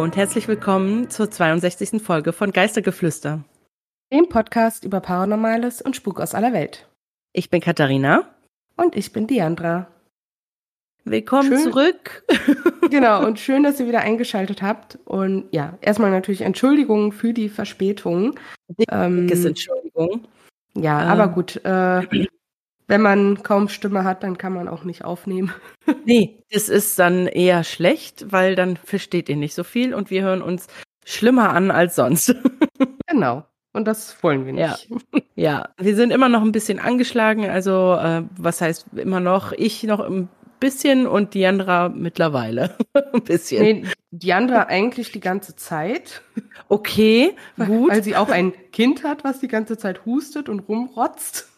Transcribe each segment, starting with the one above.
Hallo und herzlich willkommen zur 62. Folge von Geistergeflüster. Dem Podcast über Paranormales und Spuk aus aller Welt. Ich bin Katharina. Und ich bin Diandra. Willkommen schön, zurück. genau, und schön, dass ihr wieder eingeschaltet habt. Und ja, erstmal natürlich Entschuldigung für die Verspätung. Dickes ähm, Entschuldigung. Ja, ähm. aber gut. Äh, wenn man kaum Stimme hat, dann kann man auch nicht aufnehmen. nee, das ist dann eher schlecht, weil dann versteht ihr nicht so viel und wir hören uns schlimmer an als sonst. genau. Und das wollen wir nicht. Ja, ja. wir sind immer noch ein bisschen angeschlagen. Also, äh, was heißt immer noch? Ich noch ein bisschen und Diandra mittlerweile. ein bisschen. Nee, Diandra eigentlich die ganze Zeit. Okay, gut. Weil sie auch ein Kind hat, was die ganze Zeit hustet und rumrotzt.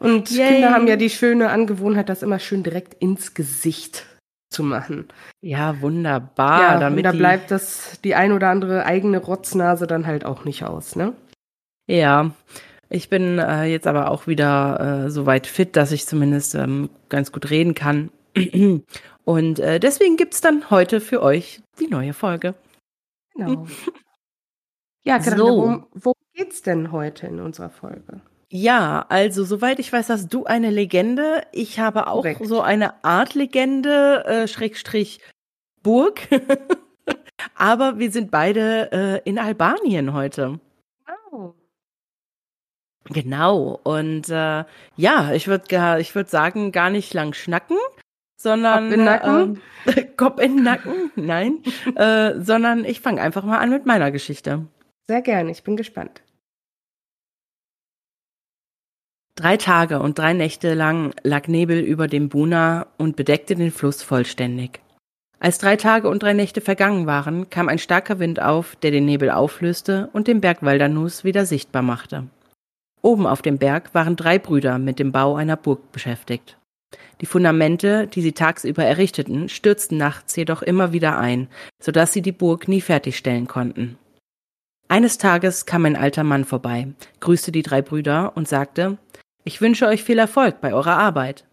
Und Yay. Kinder haben ja die schöne Angewohnheit, das immer schön direkt ins Gesicht zu machen. Ja, wunderbar. Ja, damit und da bleibt das die ein oder andere eigene Rotznase dann halt auch nicht aus, ne? Ja, ich bin äh, jetzt aber auch wieder äh, so weit fit, dass ich zumindest ähm, ganz gut reden kann. Und äh, deswegen gibt's dann heute für euch die neue Folge. Genau. ja, Katharina, so. worum, worum geht's denn heute in unserer Folge? Ja, also soweit ich weiß, hast du eine Legende. Ich habe auch Korrekt. so eine Art Legende, äh, Schrägstrich Burg. Aber wir sind beide äh, in Albanien heute. Oh. Genau. Und äh, ja, ich würde ich würd sagen, gar nicht lang schnacken, sondern Kopf in Nacken? Äh, Kopf in Nacken, nein, äh, sondern ich fange einfach mal an mit meiner Geschichte. Sehr gerne, ich bin gespannt. Drei Tage und drei Nächte lang lag Nebel über dem Buna und bedeckte den Fluss vollständig. Als drei Tage und drei Nächte vergangen waren, kam ein starker Wind auf, der den Nebel auflöste und den Berg Waldernus wieder sichtbar machte. Oben auf dem Berg waren drei Brüder mit dem Bau einer Burg beschäftigt. Die Fundamente, die sie tagsüber errichteten, stürzten nachts jedoch immer wieder ein, so dass sie die Burg nie fertigstellen konnten. Eines Tages kam ein alter Mann vorbei, grüßte die drei Brüder und sagte, ich wünsche euch viel Erfolg bei eurer Arbeit.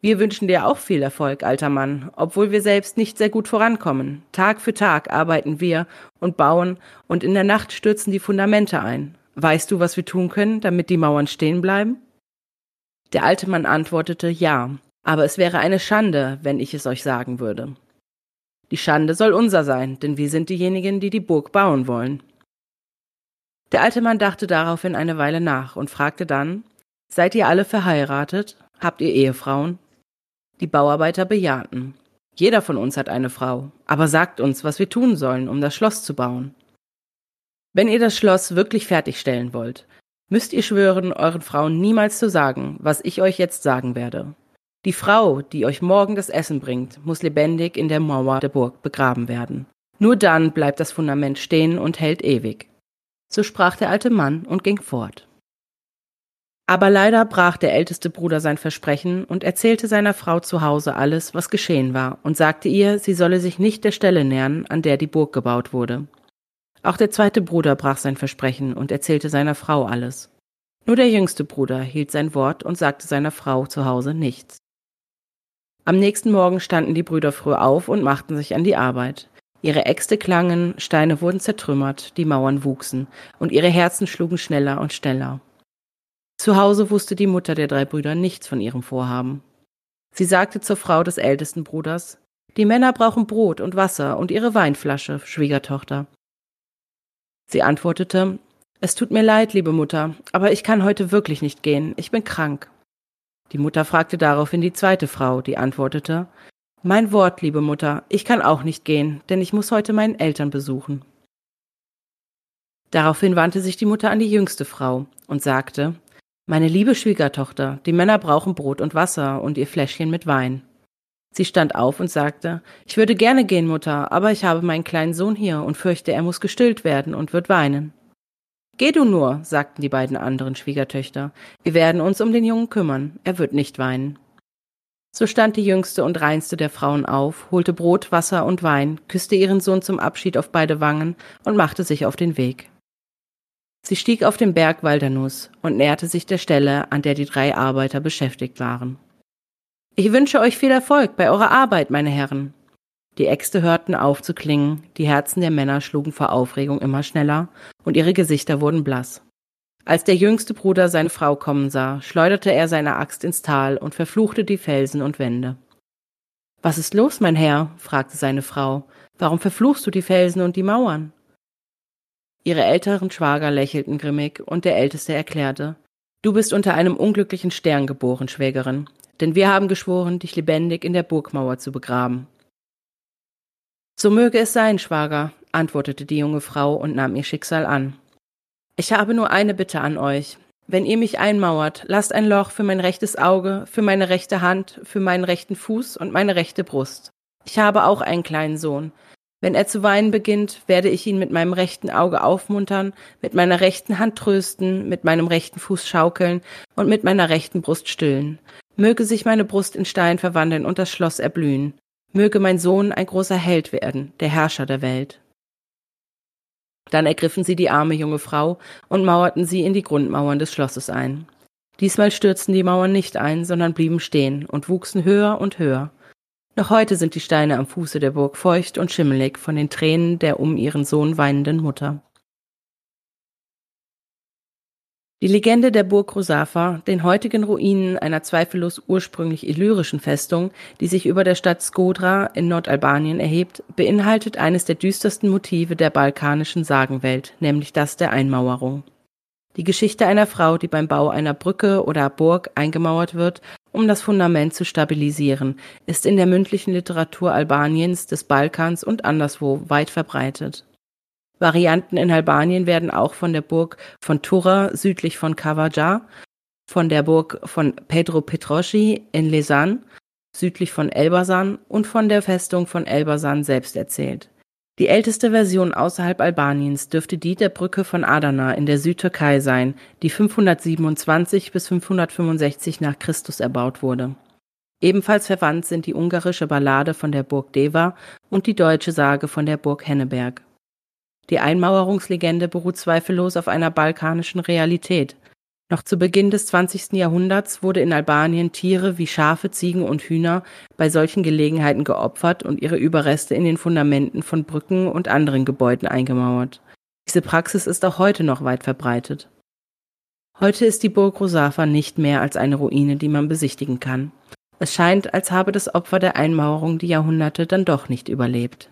Wir wünschen dir auch viel Erfolg, alter Mann, obwohl wir selbst nicht sehr gut vorankommen. Tag für Tag arbeiten wir und bauen und in der Nacht stürzen die Fundamente ein. Weißt du, was wir tun können, damit die Mauern stehen bleiben? Der alte Mann antwortete ja, aber es wäre eine Schande, wenn ich es euch sagen würde. Die Schande soll unser sein, denn wir sind diejenigen, die die Burg bauen wollen. Der alte Mann dachte daraufhin eine Weile nach und fragte dann, Seid ihr alle verheiratet? Habt ihr Ehefrauen? Die Bauarbeiter bejahten. Jeder von uns hat eine Frau, aber sagt uns, was wir tun sollen, um das Schloss zu bauen. Wenn ihr das Schloss wirklich fertigstellen wollt, müsst ihr schwören, euren Frauen niemals zu sagen, was ich euch jetzt sagen werde. Die Frau, die euch morgen das Essen bringt, muss lebendig in der Mauer der Burg begraben werden. Nur dann bleibt das Fundament stehen und hält ewig. So sprach der alte Mann und ging fort. Aber leider brach der älteste Bruder sein Versprechen und erzählte seiner Frau zu Hause alles, was geschehen war, und sagte ihr, sie solle sich nicht der Stelle nähern, an der die Burg gebaut wurde. Auch der zweite Bruder brach sein Versprechen und erzählte seiner Frau alles. Nur der jüngste Bruder hielt sein Wort und sagte seiner Frau zu Hause nichts. Am nächsten Morgen standen die Brüder früh auf und machten sich an die Arbeit. Ihre Äxte klangen, Steine wurden zertrümmert, die Mauern wuchsen, und ihre Herzen schlugen schneller und schneller. Zu Hause wusste die Mutter der drei Brüder nichts von ihrem Vorhaben. Sie sagte zur Frau des ältesten Bruders, die Männer brauchen Brot und Wasser und ihre Weinflasche, Schwiegertochter. Sie antwortete, es tut mir leid, liebe Mutter, aber ich kann heute wirklich nicht gehen, ich bin krank. Die Mutter fragte daraufhin die zweite Frau, die antwortete, mein Wort, liebe Mutter, ich kann auch nicht gehen, denn ich muss heute meinen Eltern besuchen. Daraufhin wandte sich die Mutter an die jüngste Frau und sagte, meine liebe Schwiegertochter, die Männer brauchen Brot und Wasser und ihr Fläschchen mit Wein. Sie stand auf und sagte, ich würde gerne gehen, Mutter, aber ich habe meinen kleinen Sohn hier und fürchte, er muss gestillt werden und wird weinen. Geh du nur, sagten die beiden anderen Schwiegertöchter, wir werden uns um den Jungen kümmern, er wird nicht weinen. So stand die jüngste und reinste der Frauen auf, holte Brot, Wasser und Wein, küsste ihren Sohn zum Abschied auf beide Wangen und machte sich auf den Weg. Sie stieg auf den Berg Waldernus und näherte sich der Stelle, an der die drei Arbeiter beschäftigt waren. Ich wünsche euch viel Erfolg bei eurer Arbeit, meine Herren. Die Äxte hörten auf zu klingen, die Herzen der Männer schlugen vor Aufregung immer schneller und ihre Gesichter wurden blass. Als der jüngste Bruder seine Frau kommen sah, schleuderte er seine Axt ins Tal und verfluchte die Felsen und Wände. Was ist los, mein Herr? fragte seine Frau. Warum verfluchst du die Felsen und die Mauern? Ihre älteren Schwager lächelten grimmig, und der Älteste erklärte Du bist unter einem unglücklichen Stern geboren, Schwägerin, denn wir haben geschworen, dich lebendig in der Burgmauer zu begraben. So möge es sein, Schwager, antwortete die junge Frau und nahm ihr Schicksal an. Ich habe nur eine Bitte an euch. Wenn ihr mich einmauert, lasst ein Loch für mein rechtes Auge, für meine rechte Hand, für meinen rechten Fuß und meine rechte Brust. Ich habe auch einen kleinen Sohn. Wenn er zu weinen beginnt, werde ich ihn mit meinem rechten Auge aufmuntern, mit meiner rechten Hand trösten, mit meinem rechten Fuß schaukeln und mit meiner rechten Brust stillen. Möge sich meine Brust in Stein verwandeln und das Schloss erblühen. Möge mein Sohn ein großer Held werden, der Herrscher der Welt. Dann ergriffen sie die arme junge Frau und mauerten sie in die Grundmauern des Schlosses ein. Diesmal stürzten die Mauern nicht ein, sondern blieben stehen und wuchsen höher und höher. Noch heute sind die Steine am Fuße der Burg feucht und schimmelig von den Tränen der um ihren Sohn weinenden Mutter. Die Legende der Burg Rosafa, den heutigen Ruinen einer zweifellos ursprünglich illyrischen Festung, die sich über der Stadt Skodra in Nordalbanien erhebt, beinhaltet eines der düstersten Motive der balkanischen Sagenwelt, nämlich das der Einmauerung. Die Geschichte einer Frau, die beim Bau einer Brücke oder Burg eingemauert wird, um das Fundament zu stabilisieren, ist in der mündlichen Literatur Albaniens, des Balkans und anderswo weit verbreitet. Varianten in Albanien werden auch von der Burg von Tura südlich von Kavaja, von der Burg von Pedro Petroschi in Lesan südlich von Elbasan und von der Festung von Elbasan selbst erzählt. Die älteste Version außerhalb Albaniens dürfte die der Brücke von Adana in der Südtürkei sein, die 527 bis 565 nach Christus erbaut wurde. Ebenfalls verwandt sind die ungarische Ballade von der Burg Deva und die deutsche Sage von der Burg Henneberg. Die Einmauerungslegende beruht zweifellos auf einer balkanischen Realität. Noch zu Beginn des 20. Jahrhunderts wurde in Albanien Tiere wie Schafe, Ziegen und Hühner bei solchen Gelegenheiten geopfert und ihre Überreste in den Fundamenten von Brücken und anderen Gebäuden eingemauert. Diese Praxis ist auch heute noch weit verbreitet. Heute ist die Burg Rosafa nicht mehr als eine Ruine, die man besichtigen kann. Es scheint, als habe das Opfer der Einmauerung die Jahrhunderte dann doch nicht überlebt.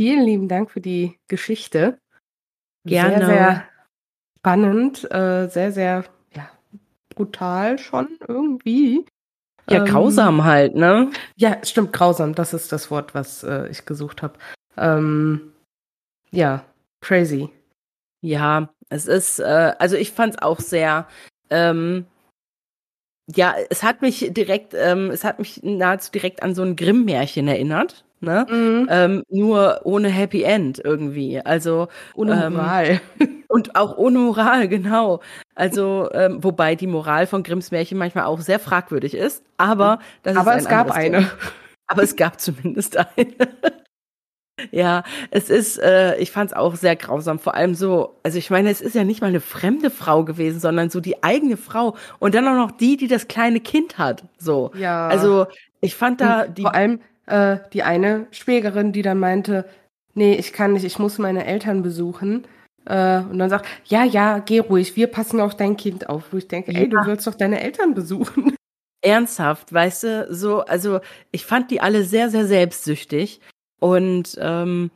Vielen lieben Dank für die Geschichte. Gerne. Sehr, sehr spannend, äh, sehr, sehr ja, brutal schon irgendwie. Ja, ähm, grausam halt, ne? Ja, stimmt, grausam. Das ist das Wort, was äh, ich gesucht habe. Ähm, ja, crazy. Ja, es ist, äh, also ich fand es auch sehr, ähm, ja, es hat mich direkt, ähm, es hat mich nahezu direkt an so ein Grimm-Märchen erinnert ne? Mhm. Ähm, nur ohne Happy End irgendwie. Also ohne ähm, Moral. und auch ohne Moral, genau. Also ähm, wobei die Moral von Grimms Märchen manchmal auch sehr fragwürdig ist, aber das aber ist es gab eine. Thema. Aber es gab zumindest eine. Ja, es ist, äh, ich fand es auch sehr grausam. Vor allem so, also ich meine, es ist ja nicht mal eine fremde Frau gewesen, sondern so die eigene Frau und dann auch noch die, die das kleine Kind hat. So. Ja. Also ich fand da die. Vor allem, äh, die eine Schwägerin, die dann meinte, nee, ich kann nicht, ich muss meine Eltern besuchen. Äh, und dann sagt, ja, ja, geh ruhig, wir passen auf dein Kind auf. Wo ich denke, ey, du willst doch deine Eltern besuchen. Ernsthaft, weißt du, so, also ich fand die alle sehr, sehr selbstsüchtig und ähm,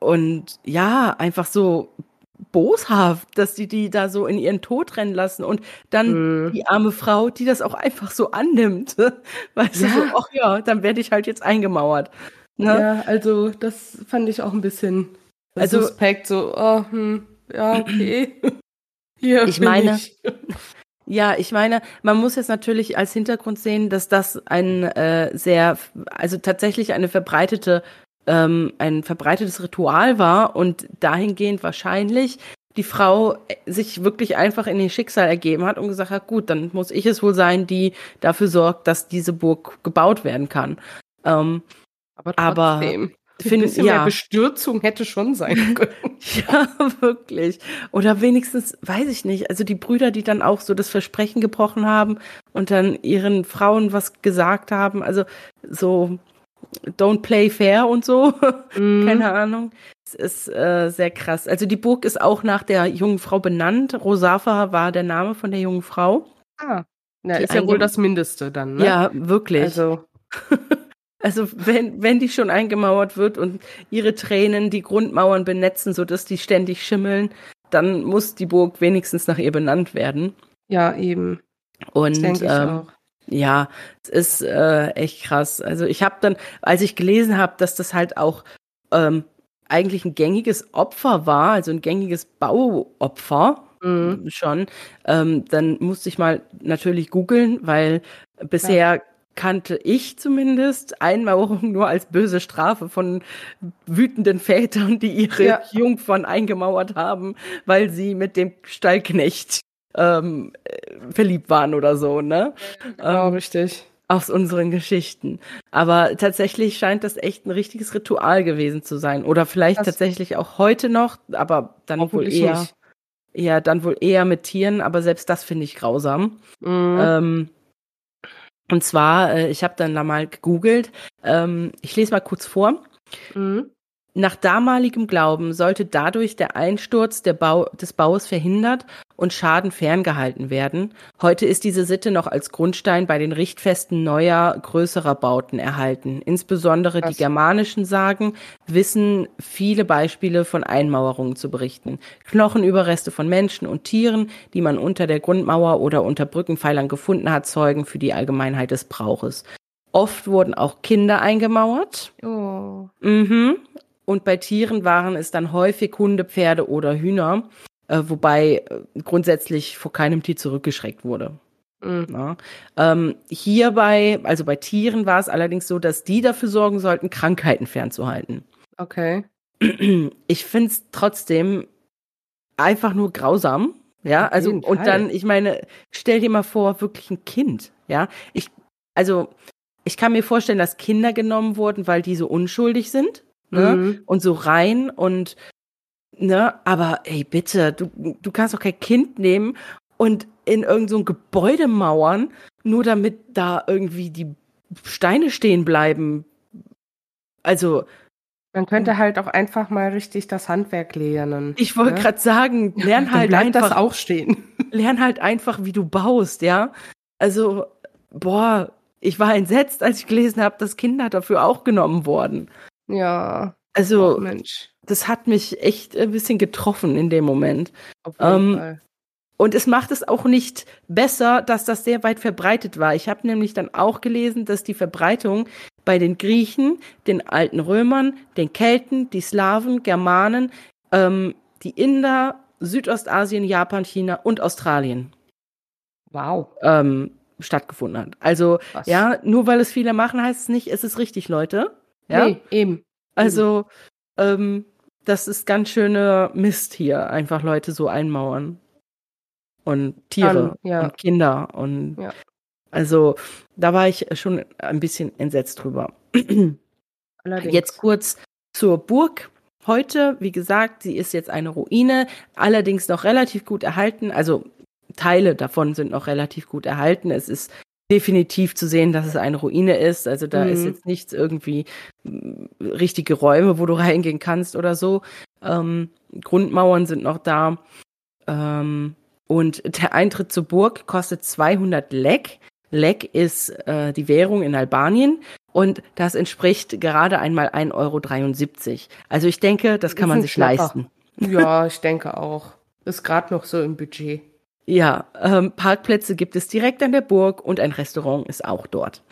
und ja, einfach so boshaft, dass die die da so in ihren Tod rennen lassen und dann mhm. die arme Frau, die das auch einfach so annimmt, weißt ja. du, so, ach ja, dann werde ich halt jetzt eingemauert. Ne? Ja, also das fand ich auch ein bisschen also, suspekt, so, oh, hm, ja, okay. Hier ich meine, ich. Ja, ich meine, man muss jetzt natürlich als Hintergrund sehen, dass das ein äh, sehr, also tatsächlich eine verbreitete ähm, ein verbreitetes Ritual war und dahingehend wahrscheinlich die Frau sich wirklich einfach in ihr Schicksal ergeben hat und gesagt hat, gut, dann muss ich es wohl sein, die dafür sorgt, dass diese Burg gebaut werden kann. Ähm, aber, aber Ein bisschen ja. mehr Bestürzung hätte schon sein können. ja, wirklich. Oder wenigstens, weiß ich nicht, also die Brüder, die dann auch so das Versprechen gebrochen haben und dann ihren Frauen was gesagt haben, also so don't play fair und so. Mm. Keine Ahnung. Es ist äh, sehr krass. Also die Burg ist auch nach der jungen Frau benannt. Rosafa war der Name von der jungen Frau. Ah. Na, ist ja wohl das Mindeste dann, ne? Ja, wirklich. Also. Also wenn, wenn die schon eingemauert wird und ihre Tränen die Grundmauern benetzen, sodass die ständig schimmeln, dann muss die Burg wenigstens nach ihr benannt werden. Ja, eben. Und ähm, ja, es ist äh, echt krass. Also ich habe dann, als ich gelesen habe, dass das halt auch ähm, eigentlich ein gängiges Opfer war, also ein gängiges Bauopfer, mhm. schon, ähm, dann musste ich mal natürlich googeln, weil bisher ja kannte ich zumindest Einmauerung nur als böse Strafe von wütenden Vätern, die ihre ja. Jungfern eingemauert haben, weil sie mit dem Stallknecht ähm, verliebt waren oder so, ne? Genau, ähm, richtig. Aus unseren Geschichten. Aber tatsächlich scheint das echt ein richtiges Ritual gewesen zu sein. Oder vielleicht das tatsächlich auch heute noch, aber dann wohl eher, nicht. eher, dann wohl eher mit Tieren, aber selbst das finde ich grausam. Mhm. Ähm, und zwar, äh, ich habe dann da mal gegoogelt, ähm, ich lese mal kurz vor. Mhm. Nach damaligem Glauben sollte dadurch der Einsturz der Bau, des Baues verhindert und Schaden ferngehalten werden. Heute ist diese Sitte noch als Grundstein bei den Richtfesten neuer, größerer Bauten erhalten. Insbesondere Was? die germanischen Sagen wissen viele Beispiele von Einmauerungen zu berichten. Knochenüberreste von Menschen und Tieren, die man unter der Grundmauer oder unter Brückenpfeilern gefunden hat, zeugen für die Allgemeinheit des Brauches. Oft wurden auch Kinder eingemauert. Oh. Mhm. Und bei Tieren waren es dann häufig Hunde, Pferde oder Hühner, äh, wobei äh, grundsätzlich vor keinem Tier zurückgeschreckt wurde. Mhm. Ja. Ähm, hierbei, also bei Tieren war es allerdings so, dass die dafür sorgen sollten, Krankheiten fernzuhalten. Okay. Ich finde es trotzdem einfach nur grausam. Ja, Auf also und dann, ich meine, stell dir mal vor, wirklich ein Kind. Ja, ich, also ich kann mir vorstellen, dass Kinder genommen wurden, weil die so unschuldig sind ne? Mhm. Und so rein und ne, aber ey, bitte, du, du kannst doch kein Kind nehmen und in irgendein so Gebäude mauern, nur damit da irgendwie die Steine stehen bleiben. Also. Man könnte halt auch einfach mal richtig das Handwerk lernen. Ich wollte ne? gerade sagen, lern halt einfach. das auch stehen. Lern halt einfach, wie du baust, ja. Also, boah, ich war entsetzt, als ich gelesen habe, dass Kinder dafür auch genommen wurden. Ja. Also, oh, Mensch. Das hat mich echt ein bisschen getroffen in dem Moment. Ähm. Und es macht es auch nicht besser, dass das sehr weit verbreitet war. Ich habe nämlich dann auch gelesen, dass die Verbreitung bei den Griechen, den alten Römern, den Kelten, die Slawen, Germanen, ähm, die Inder, Südostasien, Japan, China und Australien. Wow. Ähm, stattgefunden hat. Also, Was? ja, nur weil es viele machen, heißt es nicht, es ist richtig, Leute. Ja? Nee, eben. Also, ähm, das ist ganz schöner Mist hier, einfach Leute so einmauern. Und Tiere Kann, ja. und Kinder und ja. also da war ich schon ein bisschen entsetzt drüber. Allerdings. Jetzt kurz zur Burg. Heute, wie gesagt, sie ist jetzt eine Ruine, allerdings noch relativ gut erhalten. Also Teile davon sind noch relativ gut erhalten. Es ist definitiv zu sehen, dass es eine Ruine ist. Also da mhm. ist jetzt nichts irgendwie mm, richtige Räume, wo du reingehen kannst oder so. Ähm, Grundmauern sind noch da. Ähm, und der Eintritt zur Burg kostet 200 Lek. Lek ist äh, die Währung in Albanien und das entspricht gerade einmal 1,73 Euro. Also ich denke, das kann man sich Schnapper. leisten. Ja, ich denke auch. Ist gerade noch so im Budget. Ja, ähm, Parkplätze gibt es direkt an der Burg und ein Restaurant ist auch dort.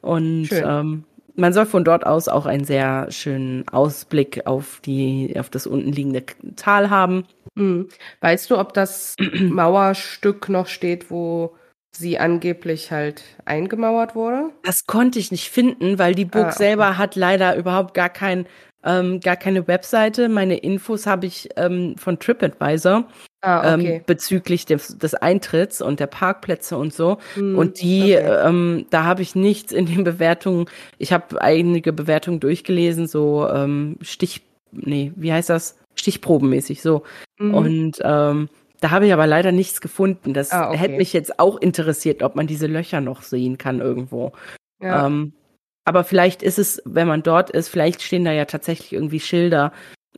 Und ähm, man soll von dort aus auch einen sehr schönen Ausblick auf die, auf das unten liegende Tal haben. Mhm. Weißt du, ob das Mauerstück noch steht, wo sie angeblich halt eingemauert wurde? Das konnte ich nicht finden, weil die Burg ah, okay. selber hat leider überhaupt gar kein, ähm, gar keine Webseite. Meine Infos habe ich ähm, von TripAdvisor. Ah, okay. ähm, bezüglich des, des Eintritts und der Parkplätze und so. Hm, und die, okay. ähm, da habe ich nichts in den Bewertungen. Ich habe einige Bewertungen durchgelesen, so ähm, Stich, nee, wie heißt das? Stichprobenmäßig so. Mhm. Und ähm, da habe ich aber leider nichts gefunden. Das Ah, okay. hätte mich jetzt auch interessiert, ob man diese Löcher noch sehen kann irgendwo. Ja. Ähm, aber vielleicht ist es, wenn man dort ist, vielleicht stehen da ja tatsächlich irgendwie Schilder.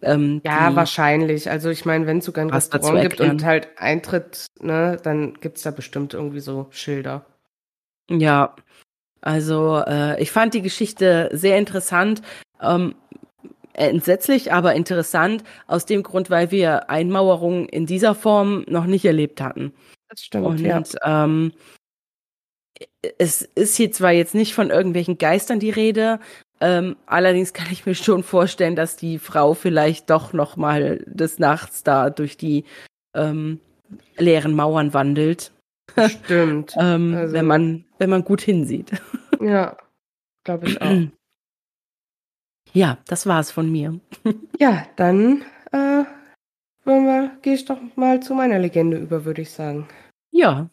Ähm, Ja, wahrscheinlich. Also ich meine, wenn es sogar ein Restaurant gibt und halt Eintritt, ne, dann gibt's da bestimmt irgendwie so Schilder. Ja, also äh, ich fand die Geschichte sehr interessant. Ähm, entsetzlich, aber interessant, aus dem Grund, weil wir Einmauerung in dieser Form noch nicht erlebt hatten. Das stimmt, Und ja. ähm, es ist hier zwar jetzt nicht von irgendwelchen Geistern die Rede, ähm, allerdings kann ich mir schon vorstellen, dass die Frau vielleicht doch noch mal des Nachts da durch die ähm, leeren Mauern wandelt, Stimmt. ähm, Also- wenn man wenn man gut hinsieht. Ja, glaube ich auch. Ja, das war's von mir. Ja, dann äh, gehe ich doch mal zu meiner Legende über, würde ich sagen. Ja,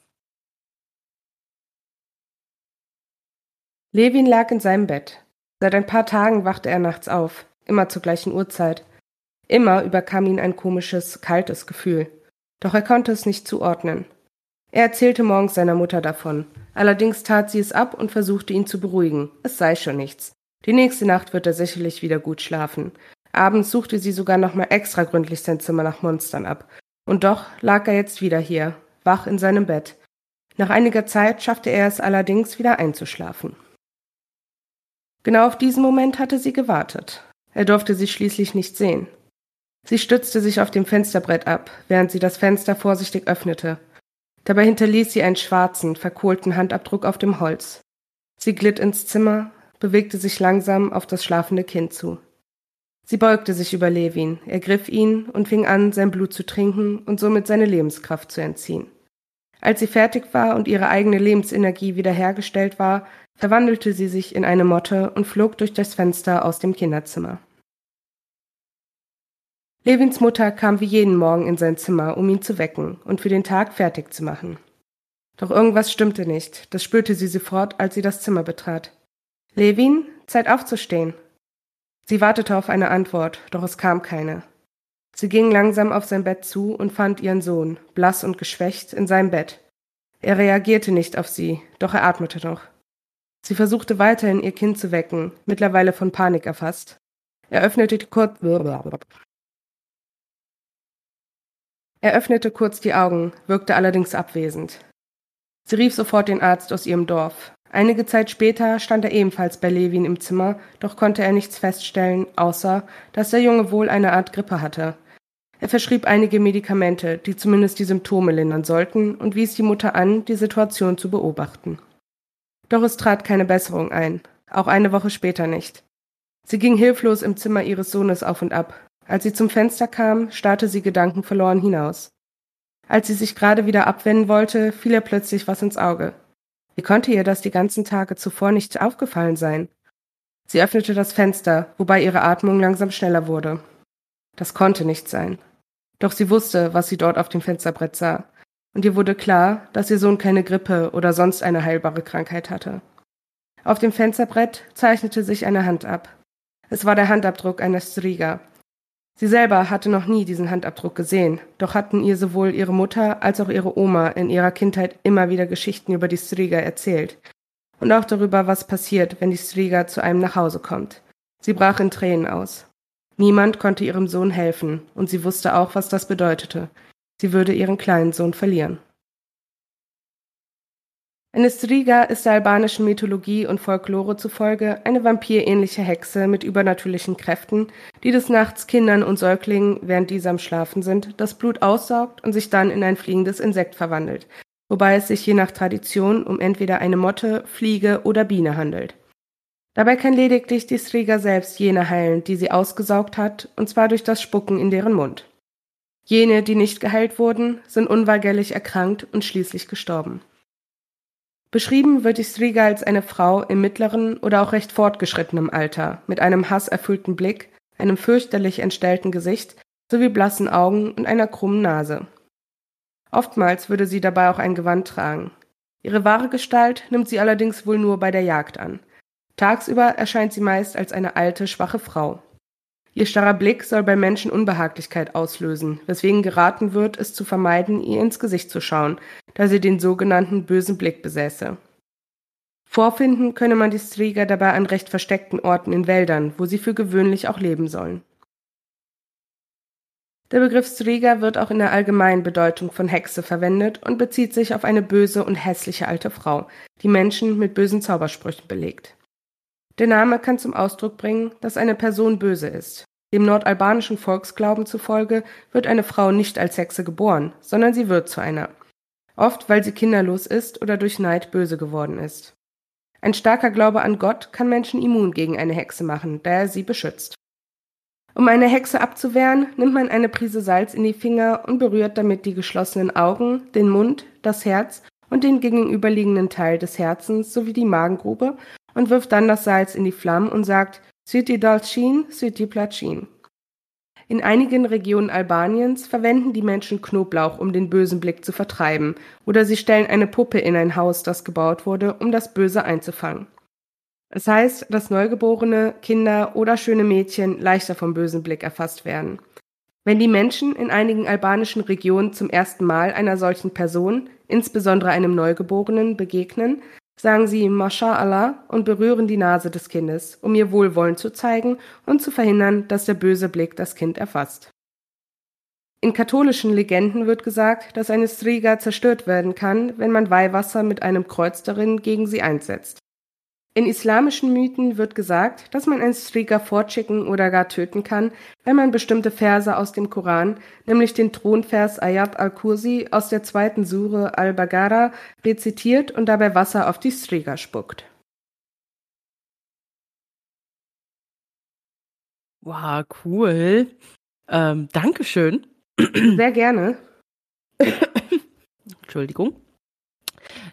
Levin lag in seinem Bett. Seit ein paar Tagen wachte er nachts auf, immer zur gleichen Uhrzeit. Immer überkam ihn ein komisches, kaltes Gefühl. Doch er konnte es nicht zuordnen. Er erzählte morgens seiner Mutter davon. Allerdings tat sie es ab und versuchte ihn zu beruhigen. Es sei schon nichts. Die nächste Nacht wird er sicherlich wieder gut schlafen. Abends suchte sie sogar nochmal extra gründlich sein Zimmer nach Monstern ab. Und doch lag er jetzt wieder hier, wach in seinem Bett. Nach einiger Zeit schaffte er es allerdings wieder einzuschlafen. Genau auf diesen Moment hatte sie gewartet. Er durfte sie schließlich nicht sehen. Sie stützte sich auf dem Fensterbrett ab, während sie das Fenster vorsichtig öffnete. Dabei hinterließ sie einen schwarzen, verkohlten Handabdruck auf dem Holz. Sie glitt ins Zimmer, bewegte sich langsam auf das schlafende Kind zu. Sie beugte sich über Levin, ergriff ihn und fing an, sein Blut zu trinken und somit seine Lebenskraft zu entziehen. Als sie fertig war und ihre eigene Lebensenergie wiederhergestellt war, verwandelte sie sich in eine Motte und flog durch das Fenster aus dem Kinderzimmer. Levins Mutter kam wie jeden Morgen in sein Zimmer, um ihn zu wecken und für den Tag fertig zu machen. Doch irgendwas stimmte nicht, das spürte sie sofort, als sie das Zimmer betrat. Levin, Zeit aufzustehen. Sie wartete auf eine Antwort, doch es kam keine. Sie ging langsam auf sein Bett zu und fand ihren Sohn, blass und geschwächt, in seinem Bett. Er reagierte nicht auf sie, doch er atmete noch. Sie versuchte weiterhin, ihr Kind zu wecken, mittlerweile von Panik erfasst. Er öffnete kurz, er öffnete kurz die Augen, wirkte allerdings abwesend. Sie rief sofort den Arzt aus ihrem Dorf. Einige Zeit später stand er ebenfalls bei Levin im Zimmer, doch konnte er nichts feststellen, außer dass der Junge wohl eine Art Grippe hatte. Er verschrieb einige Medikamente, die zumindest die Symptome lindern sollten, und wies die Mutter an, die Situation zu beobachten. Doch es trat keine Besserung ein, auch eine Woche später nicht. Sie ging hilflos im Zimmer ihres Sohnes auf und ab. Als sie zum Fenster kam, starrte sie gedankenverloren hinaus. Als sie sich gerade wieder abwenden wollte, fiel ihr plötzlich was ins Auge. Wie konnte ihr das die ganzen Tage zuvor nicht aufgefallen sein? Sie öffnete das Fenster, wobei ihre Atmung langsam schneller wurde. Das konnte nicht sein. Doch sie wusste, was sie dort auf dem Fensterbrett sah. Und ihr wurde klar, dass ihr Sohn keine Grippe oder sonst eine heilbare Krankheit hatte. Auf dem Fensterbrett zeichnete sich eine Hand ab. Es war der Handabdruck einer Striga. Sie selber hatte noch nie diesen Handabdruck gesehen, doch hatten ihr sowohl ihre Mutter als auch ihre Oma in ihrer Kindheit immer wieder Geschichten über die Striga erzählt. Und auch darüber, was passiert, wenn die Striga zu einem nach Hause kommt. Sie brach in Tränen aus. Niemand konnte ihrem Sohn helfen, und sie wusste auch, was das bedeutete. Sie würde ihren kleinen Sohn verlieren. Eine Striga ist der albanischen Mythologie und Folklore zufolge eine vampirähnliche Hexe mit übernatürlichen Kräften, die des Nachts Kindern und Säuglingen, während diese am Schlafen sind, das Blut aussaugt und sich dann in ein fliegendes Insekt verwandelt, wobei es sich je nach Tradition um entweder eine Motte, Fliege oder Biene handelt. Dabei kann lediglich die Striga selbst jene heilen, die sie ausgesaugt hat, und zwar durch das Spucken in deren Mund. Jene, die nicht geheilt wurden, sind unweigerlich erkrankt und schließlich gestorben. Beschrieben wird die Striga als eine Frau im mittleren oder auch recht fortgeschrittenem Alter, mit einem hasserfüllten Blick, einem fürchterlich entstellten Gesicht sowie blassen Augen und einer krummen Nase. Oftmals würde sie dabei auch ein Gewand tragen. Ihre wahre Gestalt nimmt sie allerdings wohl nur bei der Jagd an. Tagsüber erscheint sie meist als eine alte, schwache Frau. Ihr starrer Blick soll bei Menschen Unbehaglichkeit auslösen, weswegen geraten wird, es zu vermeiden, ihr ins Gesicht zu schauen, da sie den sogenannten bösen Blick besäße. Vorfinden könne man die Striga dabei an recht versteckten Orten in Wäldern, wo sie für gewöhnlich auch leben sollen. Der Begriff Striga wird auch in der allgemeinen Bedeutung von Hexe verwendet und bezieht sich auf eine böse und hässliche alte Frau, die Menschen mit bösen Zaubersprüchen belegt. Der Name kann zum Ausdruck bringen, dass eine Person böse ist. Dem nordalbanischen Volksglauben zufolge wird eine Frau nicht als Hexe geboren, sondern sie wird zu einer. Oft, weil sie kinderlos ist oder durch Neid böse geworden ist. Ein starker Glaube an Gott kann Menschen immun gegen eine Hexe machen, da er sie beschützt. Um eine Hexe abzuwehren, nimmt man eine Prise Salz in die Finger und berührt damit die geschlossenen Augen, den Mund, das Herz und den gegenüberliegenden Teil des Herzens sowie die Magengrube und wirft dann das Salz in die Flammen und sagt Syti Dalcin, Syti Placin. In einigen Regionen Albaniens verwenden die Menschen Knoblauch, um den bösen Blick zu vertreiben, oder sie stellen eine Puppe in ein Haus, das gebaut wurde, um das Böse einzufangen. Es heißt, dass Neugeborene, Kinder oder schöne Mädchen leichter vom bösen Blick erfasst werden. Wenn die Menschen in einigen albanischen Regionen zum ersten Mal einer solchen Person, insbesondere einem Neugeborenen, begegnen, sagen sie Mashallah und berühren die Nase des Kindes, um ihr Wohlwollen zu zeigen und zu verhindern, dass der böse Blick das Kind erfasst. In katholischen Legenden wird gesagt, dass eine Striga zerstört werden kann, wenn man Weihwasser mit einem Kreuz darin gegen sie einsetzt. In islamischen Mythen wird gesagt, dass man einen Striga fortschicken oder gar töten kann, wenn man bestimmte Verse aus dem Koran, nämlich den Thronvers Ayat al-Kursi aus der zweiten Sure al-Bagara, rezitiert und dabei Wasser auf die Striga spuckt. Wow, cool. Ähm, Dankeschön. Sehr gerne. Entschuldigung.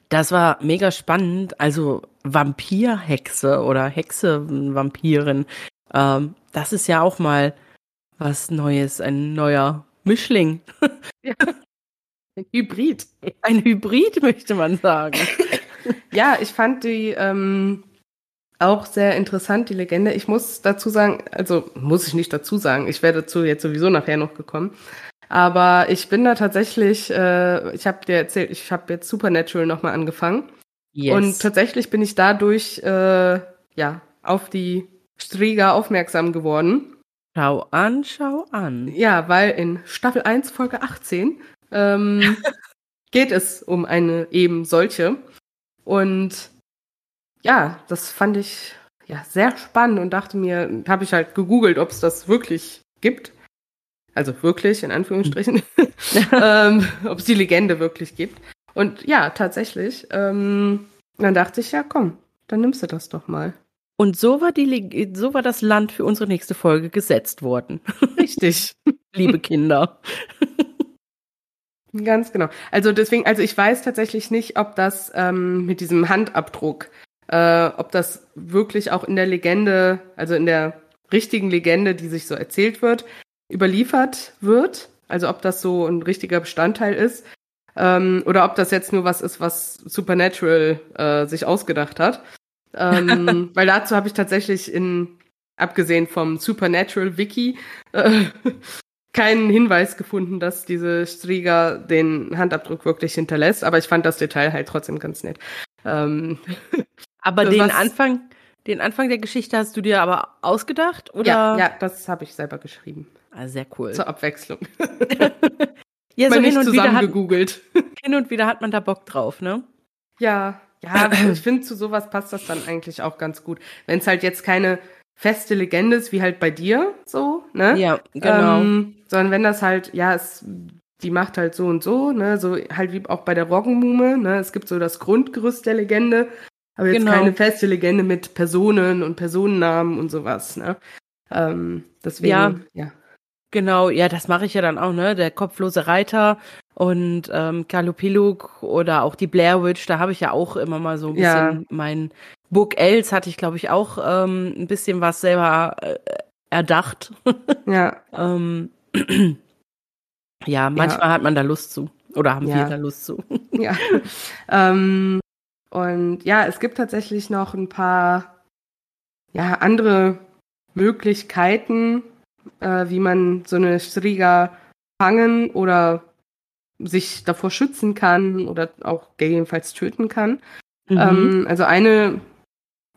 Das war mega spannend. Also Vampirhexe oder Hexe, Vampirin. Ähm, das ist ja auch mal was Neues, ein neuer Mischling. Ja. Ein Hybrid. Ein Hybrid, möchte man sagen. ja, ich fand die ähm, auch sehr interessant, die Legende. Ich muss dazu sagen, also muss ich nicht dazu sagen, ich werde dazu jetzt sowieso nachher noch gekommen. Aber ich bin da tatsächlich, äh, ich habe dir erzählt, ich habe jetzt Supernatural nochmal angefangen. Yes. Und tatsächlich bin ich dadurch äh, ja auf die Strieger aufmerksam geworden. Schau an, schau an. Ja, weil in Staffel 1, Folge 18 ähm, geht es um eine eben solche. Und ja, das fand ich ja sehr spannend und dachte mir, habe ich halt gegoogelt, ob es das wirklich gibt. Also wirklich, in Anführungsstrichen. ähm, ob es die Legende wirklich gibt. Und ja, tatsächlich. Ähm, dann dachte ich, ja, komm, dann nimmst du das doch mal. Und so war, die, so war das Land für unsere nächste Folge gesetzt worden. Richtig. Liebe Kinder. Ganz genau. Also deswegen, also ich weiß tatsächlich nicht, ob das ähm, mit diesem Handabdruck, äh, ob das wirklich auch in der Legende, also in der richtigen Legende, die sich so erzählt wird, überliefert wird. Also ob das so ein richtiger Bestandteil ist. Ähm, oder ob das jetzt nur was ist, was Supernatural äh, sich ausgedacht hat. Ähm, weil dazu habe ich tatsächlich in, abgesehen vom Supernatural Wiki, äh, keinen Hinweis gefunden, dass diese Striga den Handabdruck wirklich hinterlässt. Aber ich fand das Detail halt trotzdem ganz nett. Ähm, aber den Anfang, den Anfang der Geschichte hast du dir aber ausgedacht, oder? Ja, ja das habe ich selber geschrieben. Ah, sehr cool. Zur Abwechslung. Ja, so hin nicht und zusammen wieder gegoogelt. hin und wieder hat man da Bock drauf, ne? Ja, ja, ich finde, zu sowas passt das dann eigentlich auch ganz gut. Wenn es halt jetzt keine feste Legende ist, wie halt bei dir, so, ne? Ja, genau. Ähm, sondern wenn das halt, ja, es, die macht halt so und so, ne? So halt wie auch bei der Roggenmume, ne? Es gibt so das Grundgerüst der Legende, aber jetzt genau. keine feste Legende mit Personen und Personennamen und sowas, ne? Ähm, deswegen, ja. ja. Genau, ja, das mache ich ja dann auch, ne? Der kopflose Reiter und ähm, Kalupiluk oder auch die Blair Witch, da habe ich ja auch immer mal so ein bisschen ja. mein Book Els hatte ich, glaube ich, auch ähm, ein bisschen was selber äh, erdacht. Ja. ähm, ja, manchmal ja. hat man da Lust zu. Oder haben Ja. wir da Lust zu? Ja. ähm, und ja, es gibt tatsächlich noch ein paar ja, andere Möglichkeiten, äh, wie man so eine Striga fangen oder sich davor schützen kann oder auch gegebenenfalls töten kann. Mhm. Ähm, also eine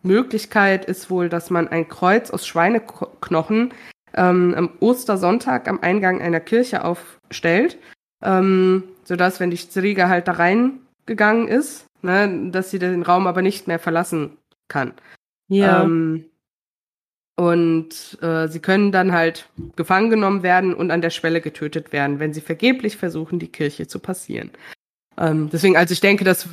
Möglichkeit ist wohl, dass man ein Kreuz aus Schweineknochen ähm, am Ostersonntag am Eingang einer Kirche aufstellt, ähm, sodass, wenn die Striga halt da reingegangen ist, ne, dass sie den Raum aber nicht mehr verlassen kann. ja. Ähm, und äh, sie können dann halt gefangen genommen werden und an der Schwelle getötet werden, wenn sie vergeblich versuchen, die Kirche zu passieren. Ähm, deswegen, also ich denke, das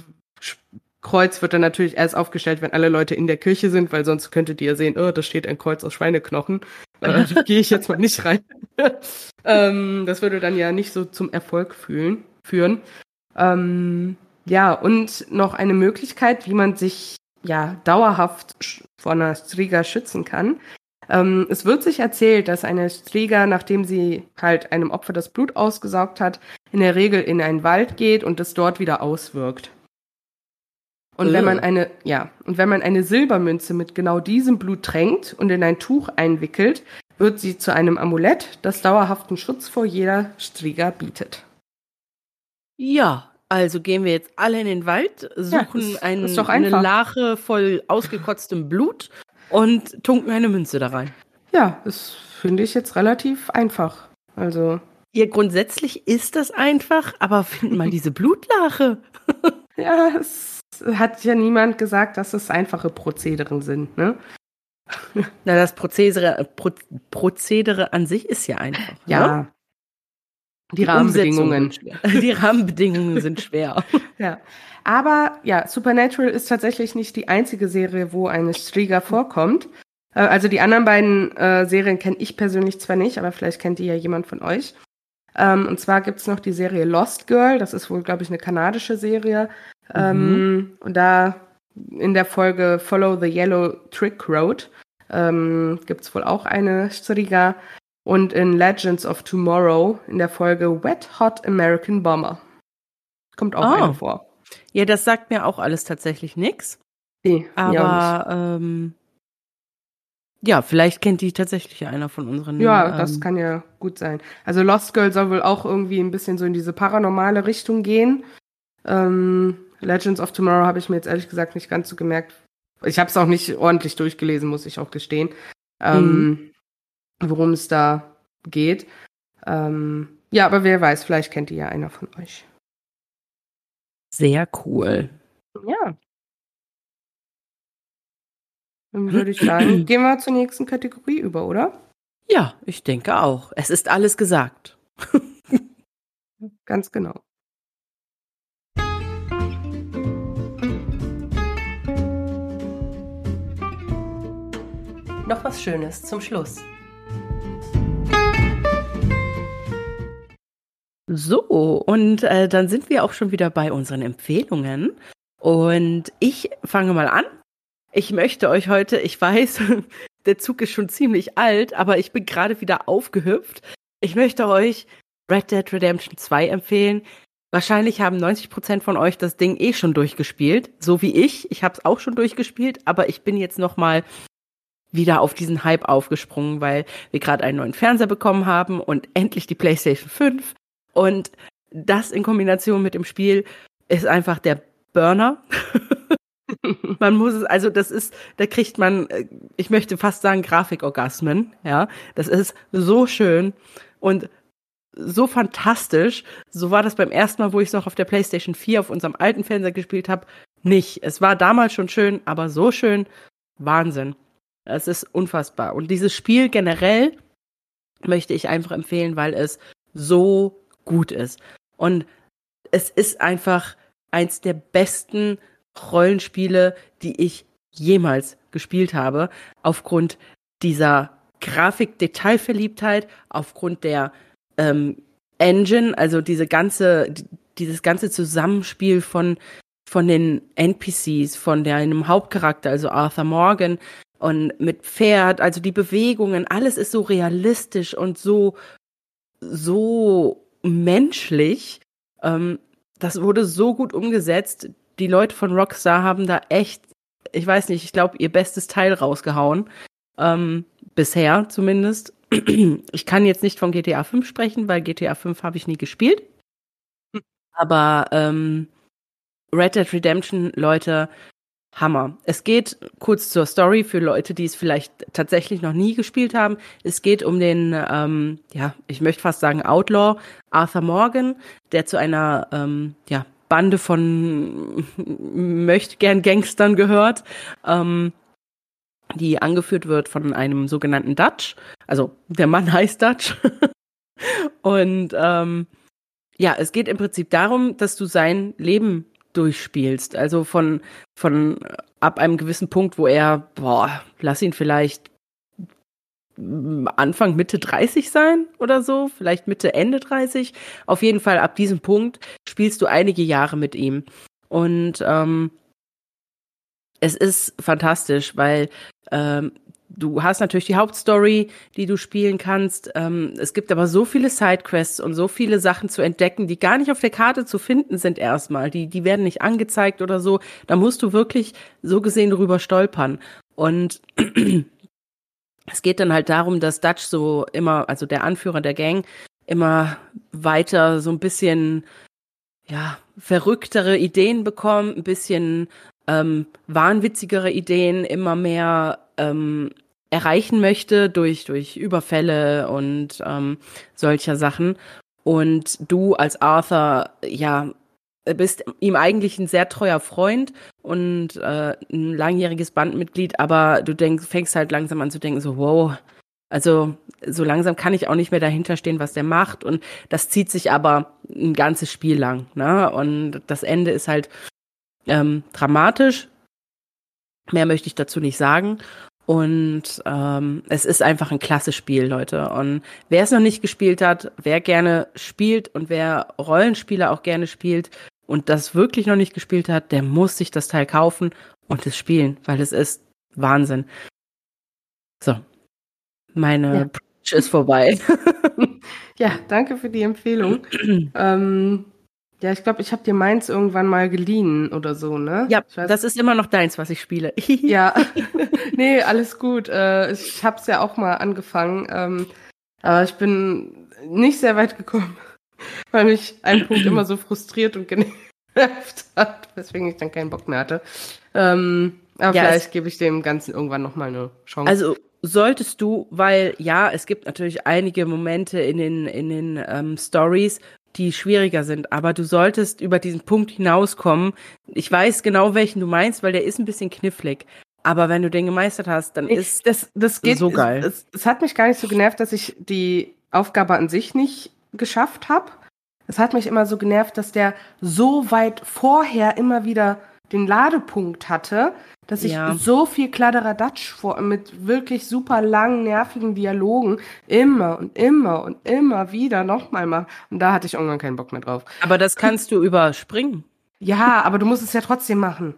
Kreuz wird dann natürlich erst aufgestellt, wenn alle Leute in der Kirche sind, weil sonst könntet ihr sehen, oh, da steht ein Kreuz aus Schweineknochen. Äh, gehe ich jetzt mal nicht rein. ähm, das würde dann ja nicht so zum Erfolg fühlen, führen. Ähm, ja, und noch eine Möglichkeit, wie man sich ja dauerhaft vor einer Striga schützen kann. Ähm, es wird sich erzählt, dass eine Striga, nachdem sie halt einem Opfer das Blut ausgesaugt hat, in der Regel in einen Wald geht und es dort wieder auswirkt. Und wenn man eine, ja, und wenn man eine Silbermünze mit genau diesem Blut tränkt und in ein Tuch einwickelt, wird sie zu einem Amulett, das dauerhaften Schutz vor jeder Striga bietet. Ja, also gehen wir jetzt alle in den Wald, suchen ist- ein, ist doch eine. Lache voll ausgekotztem Blut und tunken eine Münze da rein. Ja, das finde ich jetzt relativ einfach. Also, Ja, grundsätzlich ist das einfach, aber find mal diese Blutlache. ja, es hat ja niemand gesagt, dass es einfache Prozederen sind, ne? Na, das Prozedere, Pro, Prozedere an sich ist ja einfach. Ja. Ne? Die Rahmenbedingungen. Umsetzung sind schwer. Die Rahmenbedingungen sind schwer. Ja. Aber ja, Supernatural ist tatsächlich nicht die einzige Serie, wo eine Striga vorkommt. Äh, Also die anderen beiden äh, Serien kenne ich persönlich zwar nicht, aber vielleicht kennt die ja jemand von euch. Ähm, und zwar gibt's noch die Serie Lost Girl, das ist wohl, glaube ich, eine kanadische Serie. Ähm, und da in der Folge Follow the Yellow Trick Road ähm, gibt's wohl auch eine Striga. Und in Legends of Tomorrow in der Folge Wet Hot American Bomber kommt auch Ah. eine vor. Ja, das sagt mir auch alles tatsächlich nix. Nee. Aber ähm, ja, vielleicht kennt die tatsächlich einer von unseren. Ja, das ähm, kann ja gut sein. Also Lost Girl soll wohl auch irgendwie ein bisschen so in diese paranormale Richtung gehen. Ähm, Legends of Tomorrow habe ich mir jetzt ehrlich gesagt nicht ganz so gemerkt. Ich habe es auch nicht ordentlich durchgelesen, muss ich auch gestehen, ähm, worum es da geht. Ähm, ja, aber wer weiß, vielleicht kennt die ja einer von euch. sehr cool. Ja. Dann würde ich sagen, gehen wir zur nächsten Kategorie über, oder? Ja, ich denke auch. Es ist alles gesagt. Ganz genau. Noch was Schönes zum Schluss. So, und äh, dann sind wir auch schon wieder bei unseren Empfehlungen. Und ich fange mal an. Ich möchte euch heute, ich weiß, der Zug ist schon ziemlich alt, aber ich bin gerade wieder aufgehüpft. Ich möchte euch Red Dead Redemption 2 empfehlen. Wahrscheinlich haben 90% von euch das Ding eh schon durchgespielt, so wie ich. Ich habe es auch schon durchgespielt, aber ich bin jetzt noch mal wieder auf diesen Hype aufgesprungen, weil wir gerade einen neuen Fernseher bekommen haben und endlich die PlayStation 5. Und das in Kombination mit dem Spiel ist einfach der Burner. man muss es, also das ist, da kriegt man, äh, ich möchte fast sagen, Grafikorgasmen, ja. Das ist so schön und so fantastisch. So war das beim ersten Mal, wo ich es noch auf der PlayStation 4 auf unserem alten Fernseher gespielt habe, nicht. Es war damals schon schön, aber so schön, Wahnsinn. Es ist unfassbar. Und dieses Spiel generell möchte ich einfach empfehlen, weil es so gut ist. Und es ist einfach eins der besten Rollenspiele, die ich jemals gespielt habe, aufgrund dieser Grafik-Detailverliebtheit, aufgrund der ähm, Engine, also diese ganze, die- dieses ganze Zusammenspiel von, von den NPCs, von deinem Hauptcharakter, also Arthur Morgan, und mit Pferd, also die Bewegungen, alles ist so realistisch und so, so menschlich. Ähm, das wurde so gut umgesetzt. Die Leute von Rockstar haben da echt, ich weiß nicht, ich glaube, ihr bestes Teil rausgehauen. Ähm, bisher zumindest. Ich kann jetzt nicht von GTA 5 sprechen, weil GTA 5 habe ich nie gespielt. Aber ähm, Red Dead Redemption, Leute, Hammer. Es geht kurz zur Story für Leute, die es vielleicht tatsächlich noch nie gespielt haben. Es geht um den, ähm, ja, ich möchte fast sagen Outlaw Arthur Morgan, der zu einer, ähm, ja, Bande von möchte gern Gangstern gehört, ähm, die angeführt wird von einem sogenannten Dutch. Also der Mann heißt Dutch. Und ähm, ja, es geht im Prinzip darum, dass du sein Leben durchspielst. Also von, von ab einem gewissen Punkt, wo er, boah, lass ihn vielleicht Anfang, Mitte 30 sein oder so, vielleicht Mitte, Ende 30. Auf jeden Fall ab diesem Punkt spielst du einige Jahre mit ihm. Und ähm, es ist fantastisch, weil ähm, du hast natürlich die Hauptstory, die du spielen kannst. Ähm, es gibt aber so viele Sidequests und so viele Sachen zu entdecken, die gar nicht auf der Karte zu finden sind erstmal. Die, die werden nicht angezeigt oder so. Da musst du wirklich so gesehen drüber stolpern. Und es geht dann halt darum, dass Dutch so immer, also der Anführer der Gang, immer weiter so ein bisschen, ja, verrücktere Ideen bekommt, ein bisschen ähm, wahnwitzigere Ideen, immer mehr ähm, erreichen möchte durch, durch Überfälle und ähm, solcher Sachen. Und du als Arthur, ja, bist ihm eigentlich ein sehr treuer Freund und äh, ein langjähriges Bandmitglied, aber du denkst, fängst halt langsam an zu denken, so, wow, also so langsam kann ich auch nicht mehr dahinter stehen, was der macht. Und das zieht sich aber ein ganzes Spiel lang. Ne? Und das Ende ist halt ähm, dramatisch. Mehr möchte ich dazu nicht sagen. Und ähm, es ist einfach ein klasse Spiel, Leute. Und wer es noch nicht gespielt hat, wer gerne spielt und wer Rollenspiele auch gerne spielt und das wirklich noch nicht gespielt hat, der muss sich das Teil kaufen und es spielen, weil es ist Wahnsinn. So, meine ja. Preach ist vorbei. ja, danke für die Empfehlung. ähm, ja, ich glaube, ich habe dir meins irgendwann mal geliehen oder so, ne? Ja, das ist immer noch deins, was ich spiele. ja, nee, alles gut. Äh, ich habe es ja auch mal angefangen, ähm, aber ich bin nicht sehr weit gekommen, weil mich ein Punkt immer so frustriert und genervt hat, weswegen ich dann keinen Bock mehr hatte. Ähm, aber ja, vielleicht gebe ich dem Ganzen irgendwann noch mal eine Chance. Also solltest du, weil ja, es gibt natürlich einige Momente in den in den ähm, Stories, die schwieriger sind. Aber du solltest über diesen Punkt hinauskommen. Ich weiß genau, welchen du meinst, weil der ist ein bisschen knifflig. Aber wenn du den gemeistert hast, dann ist das, das geht, so geil. Es, es, hat mich gar nicht so genervt, dass ich die Aufgabe an sich nicht geschafft habe. Es hat mich immer so genervt, dass der so weit vorher immer wieder den Ladepunkt hatte, dass ich ja. so viel Kladderadatsch vor, mit wirklich super langen, nervigen Dialogen immer und immer und immer wieder nochmal mache. Und da hatte ich irgendwann keinen Bock mehr drauf. Aber das kannst du überspringen. Ja, aber du musst es ja trotzdem machen.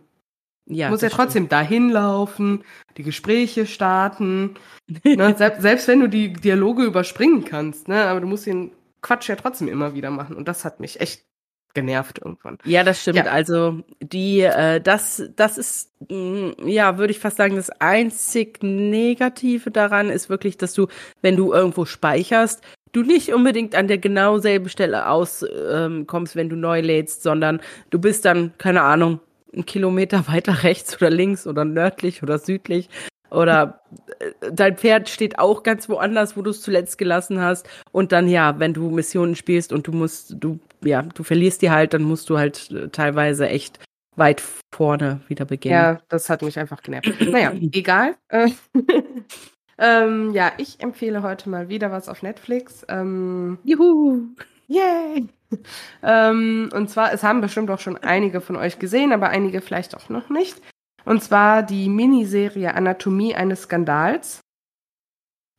Ja, du musst ja trotzdem stimmt. dahin laufen, die Gespräche starten. ne? selbst, selbst wenn du die Dialoge überspringen kannst, ne? aber du musst den Quatsch ja trotzdem immer wieder machen. Und das hat mich echt genervt irgendwann. Ja, das stimmt. Ja. Also die, äh, das, das ist, mh, mm, ja, würde ich fast sagen, das einzig Negative daran ist wirklich, dass du, wenn du irgendwo speicherst, du nicht unbedingt an der genau selben Stelle auskommst, ähm, wenn du neu lädst, sondern du bist dann, keine Ahnung, einen Kilometer weiter rechts oder links oder nördlich oder südlich oder äh, dein Pferd steht auch ganz woanders, wo du es zuletzt gelassen hast. Und dann, ja, wenn du Missionen spielst und du musst, du, ja, du verlierst die halt, dann musst du halt äh, teilweise echt weit vorne wieder beginnen. Ja, das hat mich einfach genervt. naja, egal. Äh, ähm, ja, ich empfehle heute mal wieder was auf Netflix. Ähm, Juhu! Yay! ähm, und zwar, es haben bestimmt auch schon einige von euch gesehen, aber einige vielleicht auch noch nicht. Und zwar die Miniserie Anatomie eines Skandals.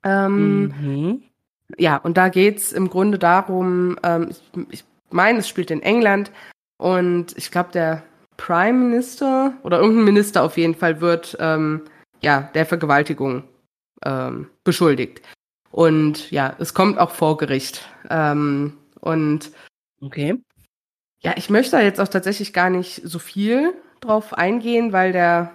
Ähm, mhm. Ja, und da geht's im Grunde darum, ähm, ich, ich meine, es spielt in England und ich glaube, der Prime Minister oder irgendein Minister auf jeden Fall wird ähm, ja der Vergewaltigung ähm, beschuldigt. Und ja, es kommt auch vor Gericht. Ähm, und okay. Ja, ich möchte da jetzt auch tatsächlich gar nicht so viel drauf eingehen, weil der,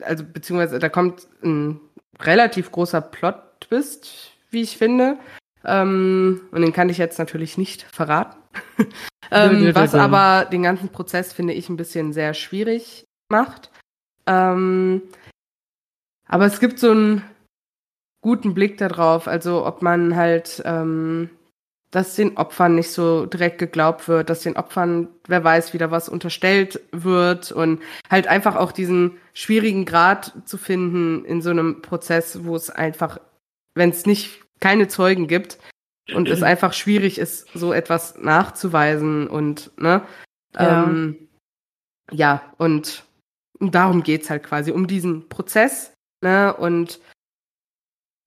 also beziehungsweise da kommt ein relativ großer Plot-Twist, wie ich finde. Ähm, und den kann ich jetzt natürlich nicht verraten. ähm, was aber den ganzen Prozess, finde ich, ein bisschen sehr schwierig macht. Ähm, aber es gibt so einen guten Blick darauf, also ob man halt ähm, dass den Opfern nicht so direkt geglaubt wird, dass den Opfern, wer weiß, wieder was unterstellt wird und halt einfach auch diesen schwierigen Grad zu finden in so einem Prozess, wo es einfach, wenn es nicht keine Zeugen gibt und es einfach schwierig ist, so etwas nachzuweisen und ne, ja, ähm, ja und darum geht's halt quasi um diesen Prozess, ne und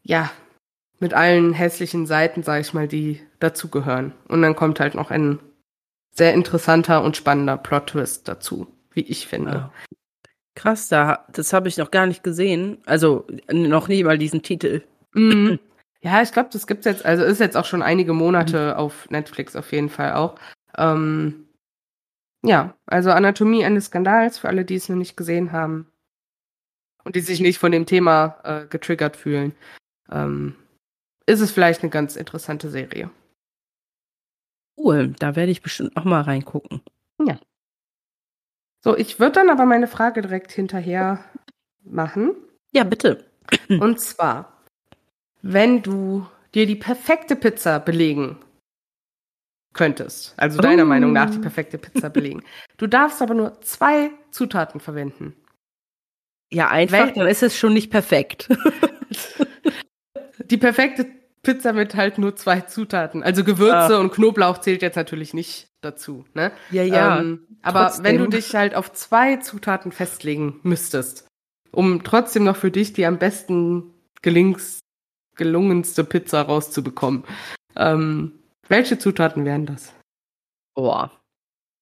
ja, mit allen hässlichen Seiten, sag ich mal, die dazugehören. Und dann kommt halt noch ein sehr interessanter und spannender Plot-Twist dazu, wie ich finde. Ja. Krass, da, das habe ich noch gar nicht gesehen. Also noch nie mal diesen Titel. Mhm. Ja, ich glaube, das gibt's jetzt, also ist jetzt auch schon einige Monate mhm. auf Netflix auf jeden Fall auch. Ähm, ja, also Anatomie eines Skandals für alle, die es noch nicht gesehen haben und die sich nicht von dem Thema äh, getriggert fühlen. Ähm, ist es vielleicht eine ganz interessante Serie. Cool, da werde ich bestimmt noch mal reingucken. Ja. So, ich würde dann aber meine Frage direkt hinterher machen. Ja, bitte. Und zwar, wenn du dir die perfekte Pizza belegen könntest, also deiner oh. Meinung nach die perfekte Pizza belegen, du darfst aber nur zwei Zutaten verwenden. Ja, einfach, Wel dann ist es schon nicht perfekt. die perfekte Pizza mit halt nur zwei Zutaten. Also Gewürze ah. und Knoblauch zählt jetzt natürlich nicht dazu. Ne? Ja, ja. Ähm, aber wenn du dich halt auf zwei Zutaten festlegen müsstest, um trotzdem noch für dich die am besten gelings, gelungenste Pizza rauszubekommen, ähm, welche Zutaten wären das? Boah.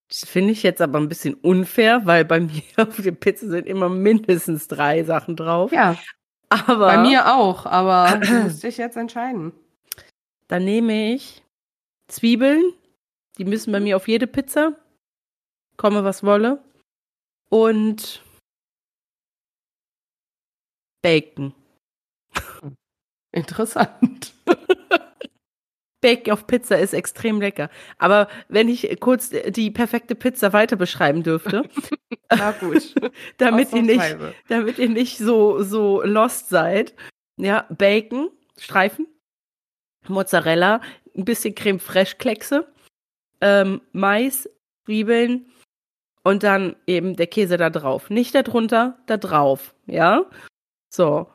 Das finde ich jetzt aber ein bisschen unfair, weil bei mir auf der Pizza sind immer mindestens drei Sachen drauf. Ja. Aber Bei mir auch, aber du musst dich jetzt entscheiden. Dann nehme ich Zwiebeln. Die müssen bei mir auf jede Pizza. Komme, was wolle. Und Bacon. Interessant. Bacon auf Pizza ist extrem lecker. Aber wenn ich kurz die perfekte Pizza weiter beschreiben dürfte. Na gut. damit ihr nicht, damit ihr nicht so, so lost seid. Ja, Bacon, Streifen, Mozzarella, ein bisschen Creme Fraiche Kleckse, ähm, Mais, Zwiebeln und dann eben der Käse da drauf. Nicht darunter, da drauf. Ja? So.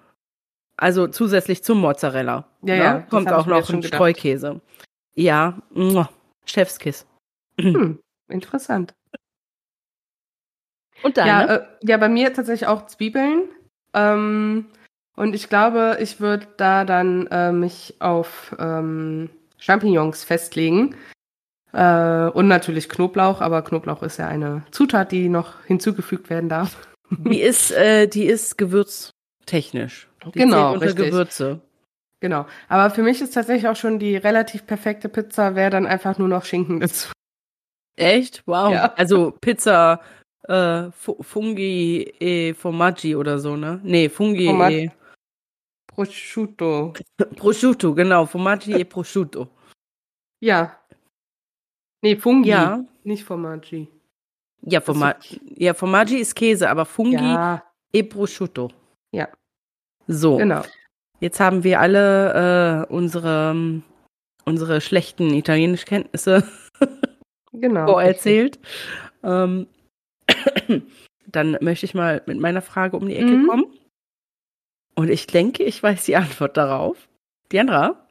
Also zusätzlich zum Mozzarella. Ja, ne? ja. Kommt auch noch ein Streukäse. Ja, Chefskiss. Hm, interessant. Und dann? Ja, äh, ja, bei mir tatsächlich auch Zwiebeln. Ähm, und ich glaube, ich würde da dann äh, mich auf ähm, Champignons festlegen. Äh, und natürlich Knoblauch, aber Knoblauch ist ja eine Zutat, die noch hinzugefügt werden darf. Die ist, äh, die ist gewürztechnisch. Die genau, unter richtig. Gewürze. Genau. Aber für mich ist tatsächlich auch schon die relativ perfekte Pizza, wäre dann einfach nur noch Schinken dazu. Echt? Wow. Ja. Also Pizza äh, Fungi e Formaggi oder so, ne? Nee, Fungi Format e Prosciutto. prosciutto, genau. Formaggi e Prosciutto. Ja. Nee, Fungi. Ja. Nicht Formaggi. Ja, Formaggi. Ja, Formaggi ist Käse, aber Fungi ja. e Prosciutto. Ja. So. Genau. Jetzt haben wir alle äh, unsere, unsere schlechten Italienischkenntnisse genau, vorerzählt. Ähm, dann möchte ich mal mit meiner Frage um die Ecke mhm. kommen. Und ich denke, ich weiß die Antwort darauf. Diandra,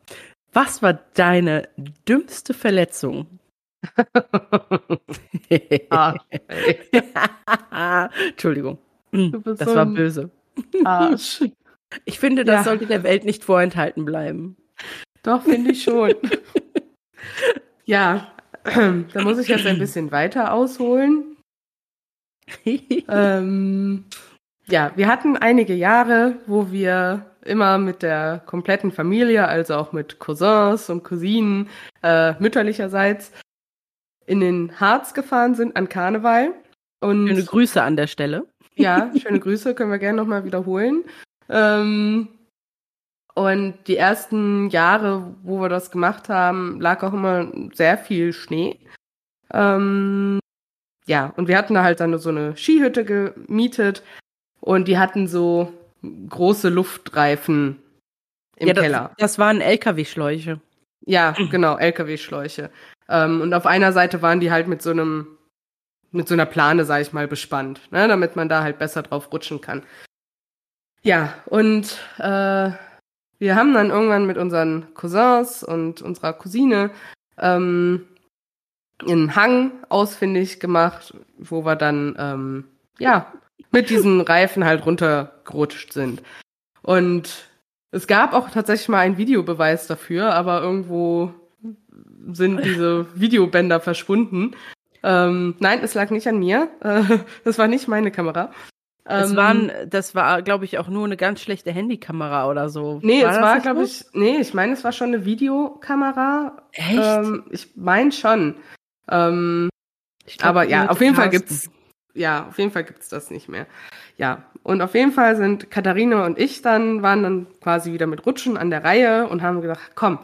was war deine dümmste Verletzung? ah, Entschuldigung. das so war böse. Arsch. Ich finde, das ja. sollte der Welt nicht vorenthalten bleiben. Doch, finde ich schon. ja, da muss ich jetzt ein bisschen weiter ausholen. ähm, ja, wir hatten einige Jahre, wo wir immer mit der kompletten Familie, also auch mit Cousins und Cousinen äh, mütterlicherseits, in den Harz gefahren sind an Karneval. Und schöne Grüße an der Stelle. Ja, schöne Grüße, können wir gerne nochmal wiederholen. Ähm, und die ersten Jahre, wo wir das gemacht haben, lag auch immer sehr viel Schnee. Ähm, ja, und wir hatten da halt dann so eine Skihütte gemietet und die hatten so große Luftreifen im ja, das, Keller. Das waren LKW-Schläuche. Ja, genau, LKW-Schläuche. Ähm, und auf einer Seite waren die halt mit so einem, mit so einer Plane, sag ich mal, bespannt, ne, damit man da halt besser drauf rutschen kann. Ja, und äh, wir haben dann irgendwann mit unseren Cousins und unserer Cousine ähm, einen Hang ausfindig gemacht, wo wir dann ähm, ja mit diesen Reifen halt runtergerutscht sind. Und es gab auch tatsächlich mal einen Videobeweis dafür, aber irgendwo sind diese Videobänder verschwunden. Ähm, nein, es lag nicht an mir. Äh, das war nicht meine Kamera. Es ähm, waren, das war, glaube ich, auch nur eine ganz schlechte Handykamera oder so. Nee, war es war, glaube ich, nee, ich meine, es war schon eine Videokamera. Echt? Ähm, ich meine schon. Ähm, glaub, aber ja, auf jeden Fall gibt's, ja, auf jeden Fall gibt's das nicht mehr. Ja, und auf jeden Fall sind Katharina und ich dann, waren dann quasi wieder mit Rutschen an der Reihe und haben gedacht, komm,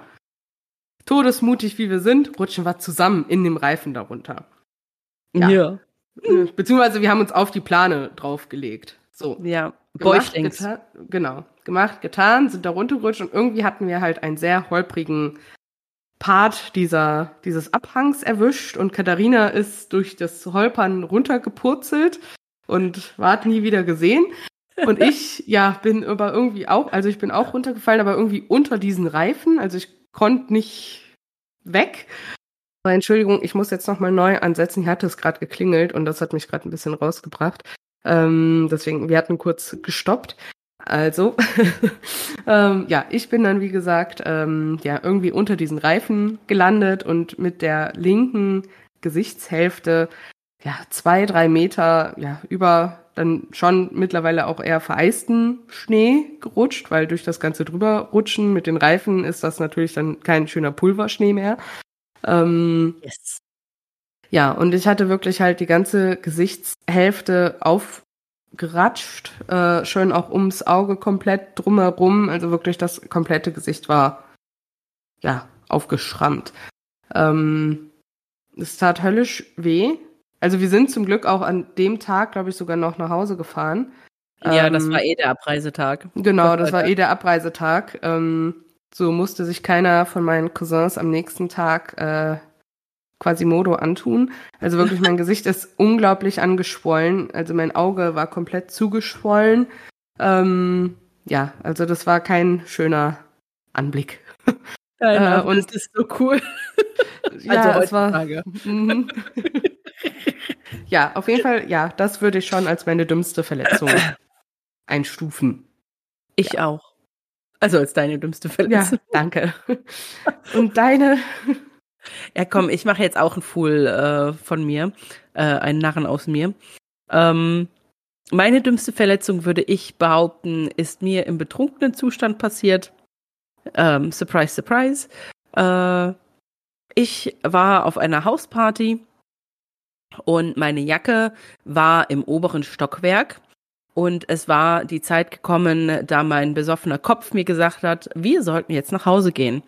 todesmutig wie wir sind, rutschen wir zusammen in dem Reifen darunter. Ja. ja. Beziehungsweise wir haben uns auf die Plane draufgelegt. So. Ja, Bäuchlings. Gemacht, genau. Gemacht, getan, sind da runtergerutscht und irgendwie hatten wir halt einen sehr holprigen Part dieser, dieses Abhangs erwischt und Katharina ist durch das Holpern runtergepurzelt und ward nie wieder gesehen. Und ich, ja, bin aber irgendwie auch, also ich bin auch runtergefallen, aber irgendwie unter diesen Reifen. Also ich konnte nicht weg. Entschuldigung, ich muss jetzt nochmal neu ansetzen. Hier hatte es gerade geklingelt und das hat mich gerade ein bisschen rausgebracht. Ähm, deswegen, wir hatten kurz gestoppt. Also, ähm, ja, ich bin dann, wie gesagt, ähm, ja, irgendwie unter diesen Reifen gelandet und mit der linken Gesichtshälfte, ja, zwei, drei Meter, ja, über dann schon mittlerweile auch eher vereisten Schnee gerutscht, weil durch das ganze drüberrutschen mit den Reifen ist das natürlich dann kein schöner Pulverschnee mehr. Ähm, yes. Ja, und ich hatte wirklich halt die ganze Gesichtshälfte aufgeratscht, äh, schön auch ums Auge komplett drumherum. Also wirklich das komplette Gesicht war ja aufgeschrammt. Ähm, es tat höllisch weh. Also wir sind zum Glück auch an dem Tag, glaube ich, sogar noch nach Hause gefahren. Ja, ähm, das war eh der Abreisetag. Genau, das war eh der Abreisetag. Ähm, so musste sich keiner von meinen Cousins am nächsten Tag äh, Quasimodo antun. Also wirklich, mein Gesicht ist unglaublich angeschwollen. Also mein Auge war komplett zugeschwollen. Ähm, ja, also das war kein schöner Anblick. Ja, äh, und das ist so cool. ja, also es war. Mhm. ja, auf jeden Fall, ja, das würde ich schon als meine dümmste Verletzung einstufen. Ich ja. auch. Also als deine dümmste Verletzung. Ja, danke. Und deine? Ja, komm, ich mache jetzt auch ein Fool äh, von mir, äh, einen Narren aus mir. Ähm, meine dümmste Verletzung, würde ich behaupten, ist mir im betrunkenen Zustand passiert. Ähm, surprise, surprise. Äh, ich war auf einer Hausparty und meine Jacke war im oberen Stockwerk und es war die Zeit gekommen, da mein besoffener Kopf mir gesagt hat, wir sollten jetzt nach Hause gehen.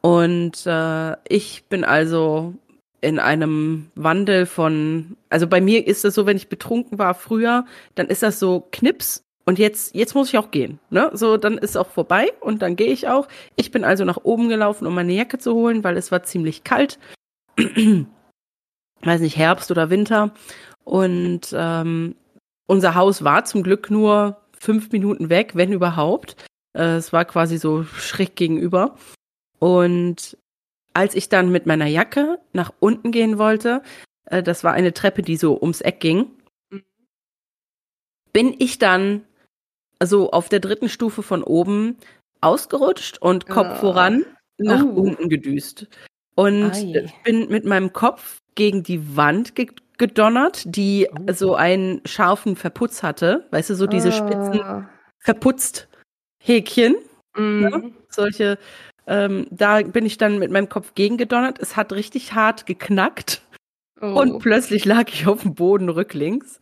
Und äh, ich bin also in einem Wandel von, also bei mir ist es so, wenn ich betrunken war früher, dann ist das so Knips und jetzt, jetzt muss ich auch gehen. Ne? So, dann ist auch vorbei und dann gehe ich auch. Ich bin also nach oben gelaufen, um meine Jacke zu holen, weil es war ziemlich kalt. Weiß nicht, Herbst oder Winter. Und ähm, unser Haus war zum Glück nur fünf Minuten weg, wenn überhaupt. Äh, es war quasi so schräg gegenüber. Und als ich dann mit meiner Jacke nach unten gehen wollte, äh, das war eine Treppe, die so ums Eck ging, bin ich dann so auf der dritten Stufe von oben ausgerutscht und Kopf oh. voran nach oh. unten gedüst. Und Ei. bin mit meinem Kopf gegen die Wand ge gedonnert, die oh. so einen scharfen Verputz hatte. Weißt du, so diese spitzen ah. verputzt Häkchen. Mhm. Ne? Solche Ähm, da bin ich dann mit meinem Kopf gegengedonnert. Es hat richtig hart geknackt. Oh. Und plötzlich lag ich auf dem Boden rücklings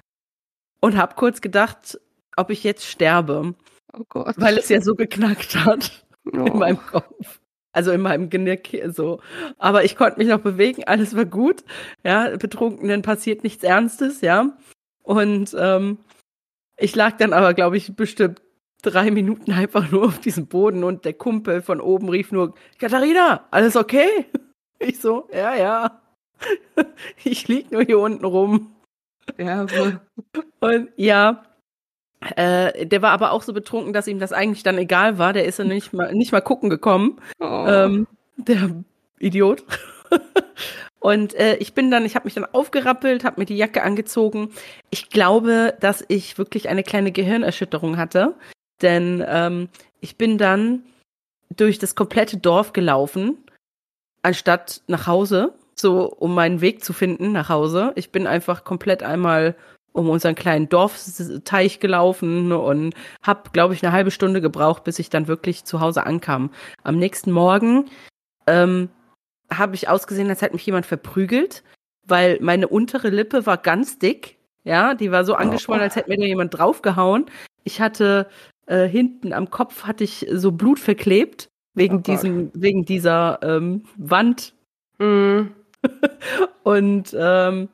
und habe kurz gedacht, ob ich jetzt sterbe. Oh Gott. Weil es ja so geknackt hat oh. in meinem Kopf. Also in meinem Genick so. Aber ich konnte mich noch bewegen, alles war gut. Ja, Betrunkenen passiert nichts Ernstes, ja. Und ähm, ich lag dann aber, glaube ich, bestimmt drei Minuten einfach nur auf diesem Boden und der Kumpel von oben rief nur, Katharina, alles okay? Ich so, ja, ja. Ich lieg nur hier unten rum. Ja, wohl. Und ja, äh, der war aber auch so betrunken, dass ihm das eigentlich dann egal war. Der ist dann nicht mal, nicht mal gucken gekommen. Oh. Ähm, der Idiot. Und äh, ich bin dann, ich habe mich dann aufgerappelt, habe mir die Jacke angezogen. Ich glaube, dass ich wirklich eine kleine Gehirnerschütterung hatte, denn ähm, ich bin dann durch das komplette Dorf gelaufen, anstatt nach Hause, so um meinen Weg zu finden nach Hause. Ich bin einfach komplett einmal um unseren kleinen Dorfteich gelaufen und habe, glaube ich, eine halbe Stunde gebraucht, bis ich dann wirklich zu Hause ankam. Am nächsten Morgen ähm, habe ich ausgesehen, als hätte mich jemand verprügelt, weil meine untere Lippe war ganz dick. Ja, die war so angeschwollen, als hätte mir da jemand draufgehauen. Ich hatte äh, hinten am Kopf hatte ich so Blut verklebt wegen oh diesem, wegen dieser ähm, Wand. Mm. und ähm,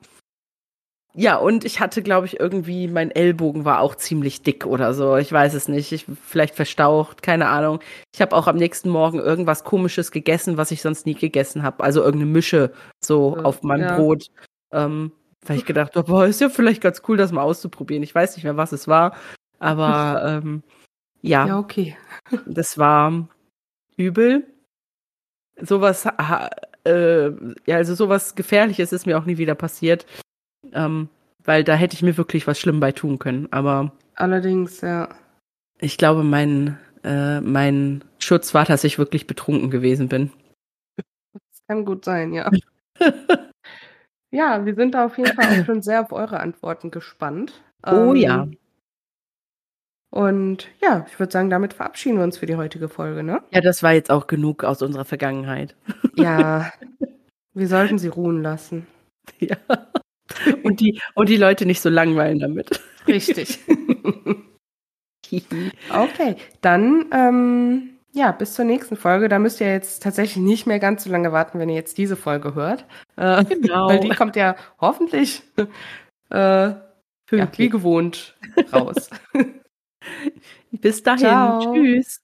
ja, und ich hatte, glaube ich, irgendwie, mein Ellbogen war auch ziemlich dick oder so. Ich weiß es nicht. Ich, vielleicht verstaucht, keine Ahnung. Ich habe auch am nächsten Morgen irgendwas Komisches gegessen, was ich sonst nie gegessen habe. Also irgendeine Mische so ja, auf meinem ja. Brot. Ähm, weil ich gedacht habe, boah, ist ja vielleicht ganz cool, das mal auszuprobieren. Ich weiß nicht mehr, was es war. Aber ähm, ja. Ja, okay. das war übel. Sowas, äh, ja, also sowas Gefährliches ist mir auch nie wieder passiert. Ähm, weil da hätte ich mir wirklich was schlimm bei tun können. Aber. Allerdings, ja. Ich glaube, mein, äh, mein Schutz war, dass ich wirklich betrunken gewesen bin. Das kann gut sein, ja. ja, wir sind da auf jeden Fall auch schon sehr auf eure Antworten gespannt. Oh ähm, ja. Und ja, ich würde sagen, damit verabschieden wir uns für die heutige Folge, ne? Ja, das war jetzt auch genug aus unserer Vergangenheit. Ja, wir sollten sie ruhen lassen. Ja. Und die, und die Leute nicht so langweilen damit. Richtig. okay, dann ähm, ja, bis zur nächsten Folge. Da müsst ihr jetzt tatsächlich nicht mehr ganz so lange warten, wenn ihr jetzt diese Folge hört. Äh, genau. Weil die kommt ja hoffentlich äh, ja, wie gewohnt raus. bis dahin. Ciao. Tschüss.